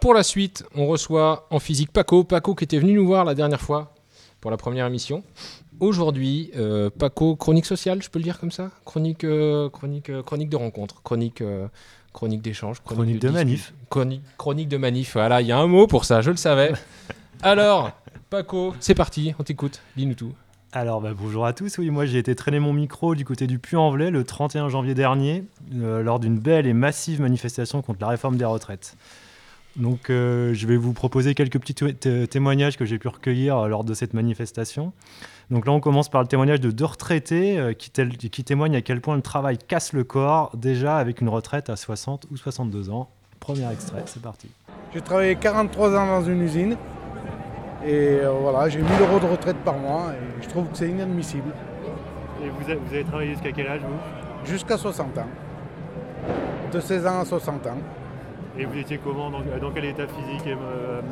Pour la suite, on reçoit en physique Paco. Paco qui était venu nous voir la dernière fois pour la première émission. Aujourd'hui, euh, Paco, chronique sociale, je peux le dire comme ça? Chronique, euh, chronique, euh, chronique de rencontre, chronique, chronique d'échange, Chronique de discussion. manif. Chronique, chronique de manif, voilà, il y a un mot pour ça, je le savais. Alors, Paco, c'est parti, on t'écoute, dis-nous tout. Alors bah, bonjour à tous, oui moi j'ai été traîner mon micro du côté du Puy-en-Velay le 31 janvier dernier lors d'une belle et massive manifestation contre la réforme des retraites. Donc euh, je vais vous proposer quelques petits té- té- témoignages que j'ai pu recueillir euh, lors de cette manifestation. Donc là on commence par le témoignage de deux retraités euh, qui, témoignent à quel point le travail casse le corps déjà avec une retraite à 60 ou 62 ans. Premier extrait, c'est parti. J'ai travaillé 43 ans dans une usine et euh, voilà, j'ai 1000 euros de retraite par mois et je trouve que c'est inadmissible. Et vous avez, travaillé jusqu'à quel âge vous? Jusqu'à 60 ans. De 16 ans à 60 ans. Et vous étiez comment dans, quel état physique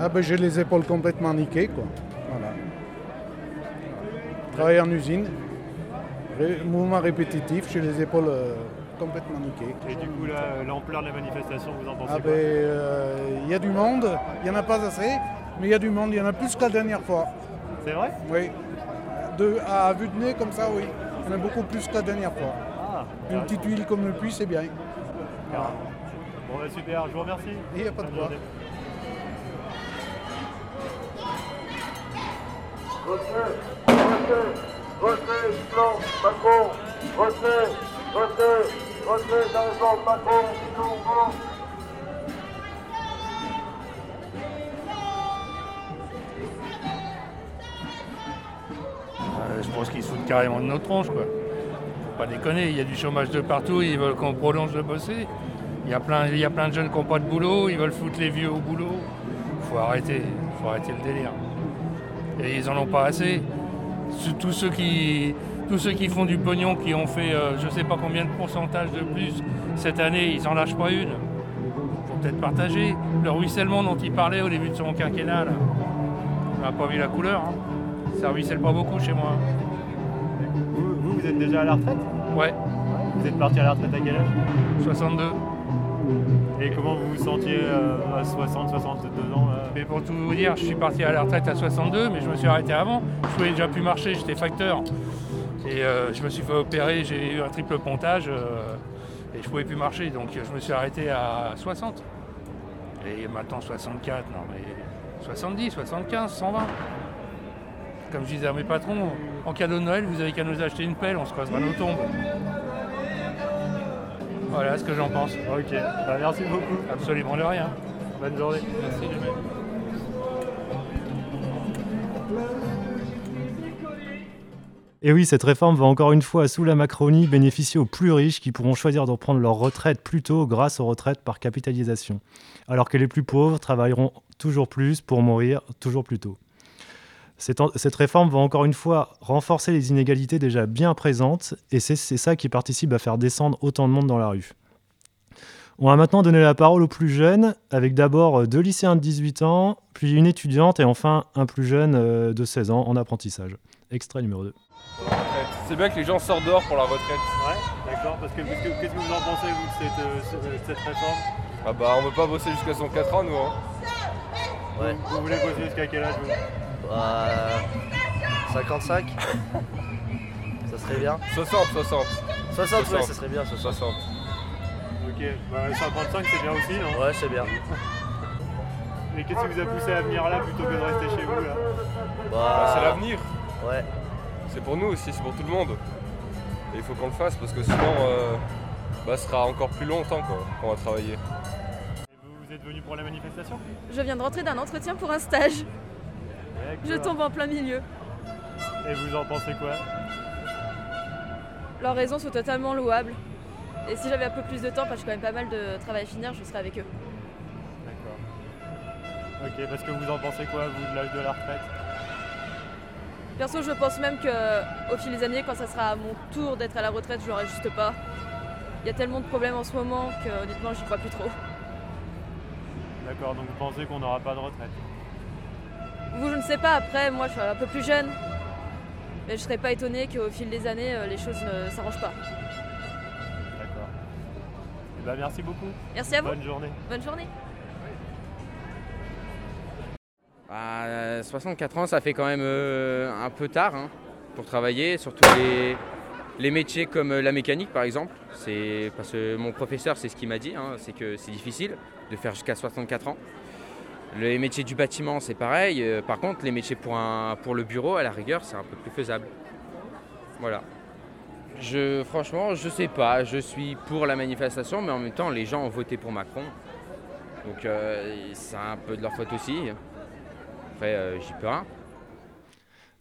Ah ben j'ai les épaules complètement niquées quoi. Voilà. Travailler en usine, ré- mouvement répétitif, j'ai les épaules euh, complètement niquées. Et du coup l'ampleur de la manifestation, vous en pensez Ah ben euh, il y a du monde, il n'y en a pas assez, mais il y a du monde, il y en a plus que la dernière fois. C'est vrai? Oui. De, à vue de nez comme ça, oui. Il y en a beaucoup plus que la dernière fois. Ah, Une petite huile comme le puits, c'est bien. Bon, bah, super, je vous remercie. Il n'y a pas de quoi. Plan, Macron, Macron, tout. Euh, je pense qu'ils se foutent carrément de nos tronches, quoi. Faut pas déconner, il y a du chômage de partout, ils veulent qu'on prolonge de bosser. Il y, a plein, il y a plein de jeunes qui n'ont pas de boulot, ils veulent foutre les vieux au boulot. Faut arrêter, faut arrêter le délire. Et ils en ont pas assez. Tous ceux qui, tous ceux qui font du pognon, qui ont fait euh, je sais pas combien de pourcentage de plus cette année, ils en lâchent pas une. Faut peut-être partager. Le ruissellement dont il parlait au début de son quinquennat, là. on n'a pas vu la couleur. hein. Ça ruisselle pas beaucoup chez moi. Vous, vous, vous êtes déjà à la retraite? Ouais, Vous êtes parti à la retraite à quel âge? 62. Et comment vous vous sentiez euh, à 60, 62 ans Mais pour tout vous dire, je suis parti à la retraite à 62, mais je me suis arrêté avant. Je pouvais déjà plus marcher, j'étais facteur. Et euh, je me suis fait opérer, j'ai eu un triple pontage euh, et je pouvais plus marcher. Donc je me suis arrêté à 60. Et maintenant 64, non mais 70, 75, 120. Comme je disais à mes patrons, en cadeau de Noël, vous avez qu'à nous acheter une pelle, on se creusera nos tombes. Voilà ce que j'en pense. Ok, bah, merci beaucoup. Absolument de rien. Bonne journée. Merci de même. Et oui, cette réforme va encore une fois, sous la Macronie, bénéficier aux plus riches qui pourront choisir de reprendre leur retraite plus tôt grâce aux retraites par capitalisation. Alors que les plus pauvres travailleront toujours plus pour mourir toujours plus tôt. Cette, réforme va encore une fois renforcer les inégalités déjà bien présentes et c'est ça qui participe à faire descendre autant de monde dans la rue. On va maintenant donner la parole aux plus jeunes, avec d'abord euh, deux lycéens de 18 ans, puis une étudiante et enfin un plus jeune euh, de 16 ans en apprentissage. Extrait numéro 2. C'est bien que les gens sortent dehors pour la retraite. Ouais, d'accord, parce que qu'est-ce que vous en pensez, vous, de cette, réforme? Ah bah on veut pas bosser jusqu'à 104 ans nous hein. Ouais. Vous voulez bosser jusqu'à quel âge vous? Bah, 55 Ça serait bien. 60, 60, 60, ouais, 60. ça serait bien, 60. 60. Ok, bah 55 c'est bien aussi, non? Ouais, c'est bien. Et qu'est-ce qui vous a poussé à venir là plutôt que de rester chez vous là? Bah, c'est Bah, l'avenir, ouais. c'est pour nous aussi, c'est pour tout le monde. Et il faut qu'on le fasse parce que sinon euh, bah, ce sera encore plus longtemps quoi, qu'on va travailler. Et vous, vous êtes venu pour la manifestation? Je viens de rentrer d'un entretien pour un stage. Je tombe en plein milieu. Et vous en pensez quoi? Leurs raisons sont totalement louables. Et si j'avais un peu plus de temps, parce que j'ai quand même pas mal de travail à finir, je serais avec eux. D'accord. Ok, parce que vous en pensez quoi, vous, de l'âge de la retraite? Perso, je pense même que au fil des années, quand ça sera à mon tour d'être à la retraite, je l'aurai juste pas. Il y a tellement de problèmes en ce moment que honnêtement, j'y crois plus trop. D'accord, donc vous pensez qu'on n'aura pas de retraite? Vous, je ne sais pas, après, moi je suis un peu plus jeune. Mais je serais pas étonnée qu'au fil des années, euh, les choses ne s'arrangent pas. D'accord. Eh ben, merci beaucoup. Merci à vous. Bonne journée. Bonne journée. Bah, 64 ans, ça fait quand même euh, un peu tard hein, pour travailler, surtout les, les métiers comme euh, la mécanique par exemple. C'est parce que mon professeur, c'est ce qu'il m'a dit, hein, c'est que c'est difficile de faire jusqu'à 64 ans. Les métiers du bâtiment, c'est pareil. Euh, par contre, les métiers pour, un, pour le bureau, à la rigueur, c'est un peu plus faisable. Voilà. Je, franchement, je sais pas. Je suis pour la manifestation, mais en même temps, les gens ont voté pour Macron. Donc, euh, c'est un peu de leur faute aussi. Après, euh, j'y peux rien.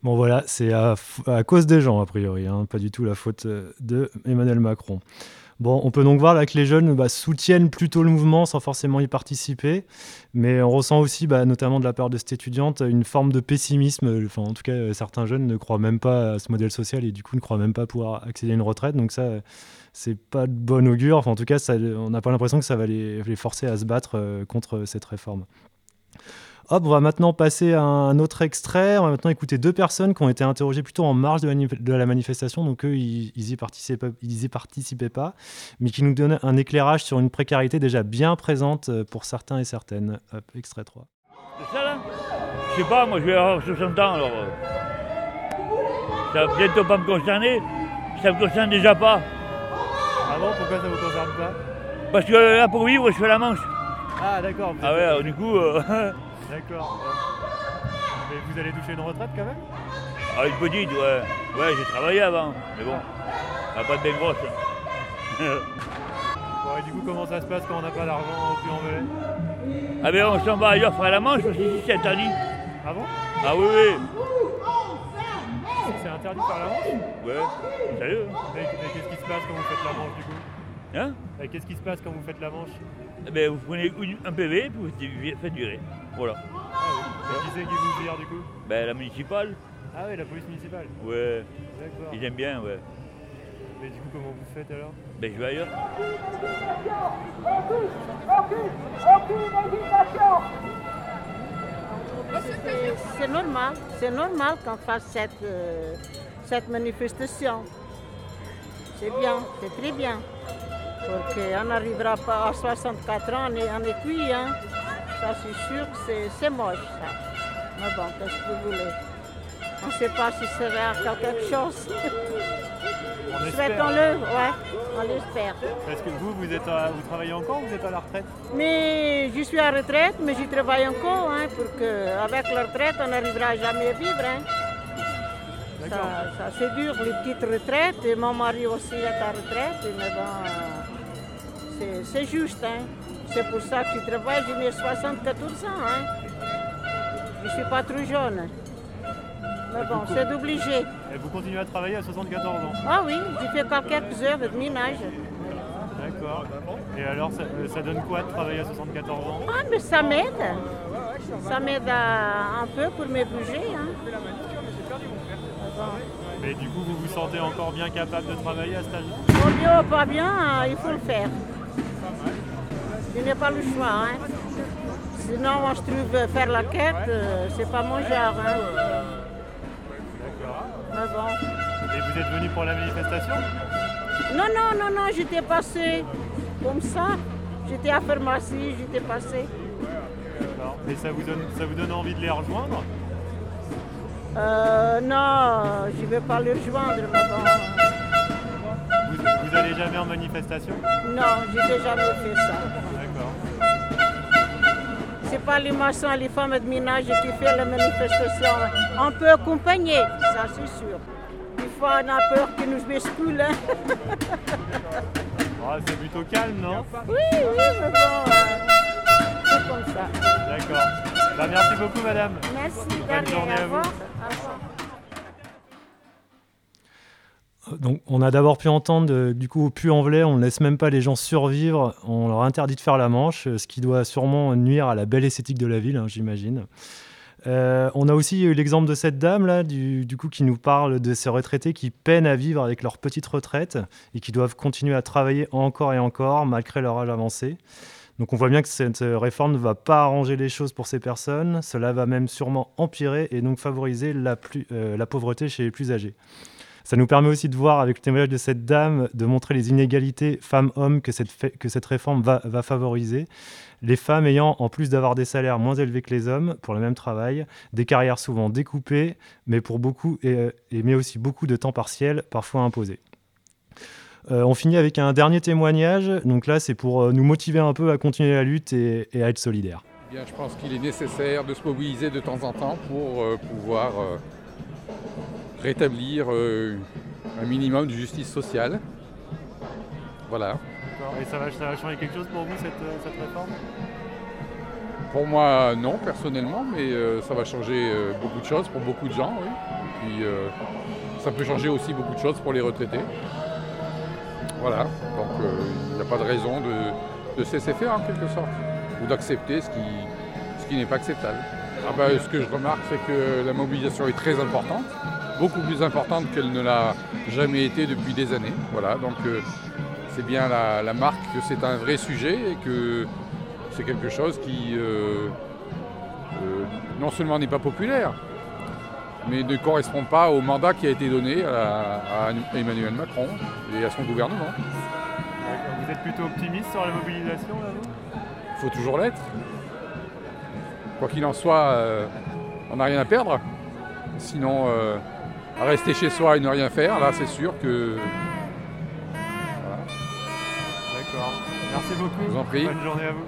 Bon voilà, c'est à, à cause des gens a priori, hein, pas du tout la faute de Macron. Bon, on peut donc voir là que les jeunes bah, soutiennent plutôt le mouvement sans forcément y participer, mais on ressent aussi, bah, notamment de la part de cette étudiante, une forme de pessimisme. En tout cas, euh, certains jeunes ne croient même pas à ce modèle social et du coup ne croient même pas pouvoir accéder à une retraite. Donc ça, euh, c'est pas de bon augure. En tout cas, on n'a pas l'impression que ça va les, les forcer à se battre euh, contre cette réforme. Hop, on va maintenant passer à un autre extrait. On va maintenant écouter deux personnes qui ont été interrogées plutôt en marge de la, manif- de la manifestation. Donc eux, ils, ils y participaient, ils y participaient pas, mais qui nous donnent un éclairage sur une précarité déjà bien présente euh, pour certains et certaines. Hop, extrait 3. C'est ça là? Je sais pas, moi je vais avoir 60 ans alors. euh, Ça va bientôt pas me concerner. Ça me concerne déjà pas. Ah bon, pourquoi ça vous concerne pas? Parce que là pour vivre je fais la manche. Ah d'accord. Ah ouais, alors, du coup. euh, D'accord. Mais vous allez toucher une retraite quand même? Ah, une petite, ouais. Ouais, j'ai travaillé avant. Mais bon, va pas être bien grosse. Bon, et du coup, comment ça se passe quand on n'a pas d'argent au puy en ah ben on s'en va ailleurs faire la manche parce qu'ici c'est interdit. Ah bon? Ah oui, oui. C'est interdit de faire la manche? Ouais, sérieux. hein. Mais, qu'est-ce qui se passe quand vous faites la manche du coup? Hein Qu'est-ce qui se passe quand vous faites la manche Eh ben, vous prenez une- un PV puis vous faites durer. Voilà. Qui c'est qui vous vire du coup Ben la municipale, Ah oui, la police municipale. ouais. D'accord. Ils aiment bien, ouais. Mais du coup, comment vous faites alors Ben je vais ailleurs. C'est- C'est normal, c'est normal qu'on fasse cette, euh, cette manifestation. C'est bien, c'est très bien. Qu'on n'arrivera pas à 64 ans, on est, on est cuit, hein. Ça c'est sûr que c'est- moche ça. Mais bon, qu'est-ce que vous voulez? On ne sait pas si ça sera quelque chose. On espère. Souhaitons-le, ouais, on l'espère. Parce que vous, vous, êtes à- vous travaillez encore ou vous êtes à la retraite? Mais je suis en retraite, mais je travaille encore, hein, pour que avec la retraite, on n'arrivera jamais à vivre. Hein. Ça, ça, c'est dur, les petites retraites. Et mon mari aussi est en retraite, mais bon, euh, c'est, juste. Hein. C'est pour ça que je travaille, j'ai 74 ans. Hein. Je ne suis pas trop jeune. Mais bon, c'est obligé. Et vous continuez à travailler à 74 ans? Ah oui, j'ai fait quelques heures de ménage. D'accord. Et alors, ça, euh, ça donne quoi de travailler à 74 ans? Ah, mais ça m'aide. Ça m'aide un peu pour me bouger. Hein. Mais du coup, vous vous sentez encore bien capable de travailler à cet âge Au bien ou pas bien, euh, il faut le faire. Je n'ai pas le choix. Hein. Sinon, moi, je trouve faire la quête, euh, c'est pas mon genre. Hein. D'accord. Mais bon. Et vous êtes venu pour la manifestation? Non, non, non, non, j'étais passé comme ça. J'étais à pharmacie, j'étais passé. Et ça vous, donne, ça vous donne envie de les rejoindre Euh, non, je ne vais pas le rejoindre, mais bon. vous, vous allez jamais en manifestation Non, je n'ai jamais fait ça. D'accord. C'est pas les maçons et les femmes de ménage qui font la manifestation. On peut accompagner, ça c'est sûr. Des fois, on a peur qu'ils nous basculent. hein. C'est plutôt calme, non? Oui, oui, mais bon, euh, c'est comme ça. D'accord. Bah, merci beaucoup, madame. Merci, Bonne journée à vous. revoir. Donc, on a d'abord pu entendre, euh, du coup, au Puy-en-Velay, on ne laisse même pas les gens survivre, on leur interdit de faire la manche, euh, ce qui doit sûrement nuire à la belle esthétique de la ville, hein, j'imagine. Euh, on a aussi eu l'exemple de cette dame là, du, du coup, qui nous parle de ces retraités qui peinent à vivre avec leur petite retraite et qui doivent continuer à travailler encore et encore malgré leur âge avancé. Donc on voit bien que cette réforme ne va pas arranger les choses pour ces personnes, cela va même sûrement empirer et donc favoriser la, euh, pauvreté chez les plus âgés. Ça nous permet aussi de voir, avec le témoignage de cette dame, de montrer les inégalités femmes-hommes que cette, réforme va, favoriser. Les femmes ayant, en plus d'avoir des salaires moins élevés que les hommes pour le même travail, des carrières souvent découpées, mais, pour beaucoup, euh, mais aussi beaucoup de temps partiel, parfois imposé. Euh, on finit avec un dernier témoignage. Donc là, c'est pour euh, nous motiver un peu à continuer la lutte et, et à être solidaires. Eh Bien, je pense qu'il est nécessaire de se mobiliser de temps en temps pour euh, pouvoir euh, rétablir euh, un minimum de justice sociale. Voilà. Et ça va, ça va changer quelque chose pour vous, cette, euh, cette réforme? Pour moi, non, personnellement, mais euh, ça va changer euh, beaucoup de choses pour beaucoup de gens, oui. Et puis, euh, ça peut changer aussi beaucoup de choses pour les retraités. Voilà. Donc, euh, il n'y a pas de raison de, de se laisser faire, en quelque sorte, ou d'accepter ce qui, ce qui n'est pas acceptable. Ah ben, ce que je remarque, c'est que la mobilisation est très importante, beaucoup plus importante qu'elle ne l'a jamais été depuis des années. Voilà, donc euh, c'est bien la, marque que c'est un vrai sujet et que c'est quelque chose qui euh, non seulement n'est pas populaire, mais ne correspond pas au mandat qui a été donné à, à Emmanuel Macron et à son gouvernement. Vous êtes plutôt optimiste sur la mobilisation, là, vous? Il faut toujours l'être. Quoi qu'il en soit, euh, on n'a rien à perdre. Sinon, euh, à rester chez soi et ne rien faire, là, c'est sûr que. Voilà. D'accord. Merci beaucoup. Je vous en prie. Bonne journée à vous.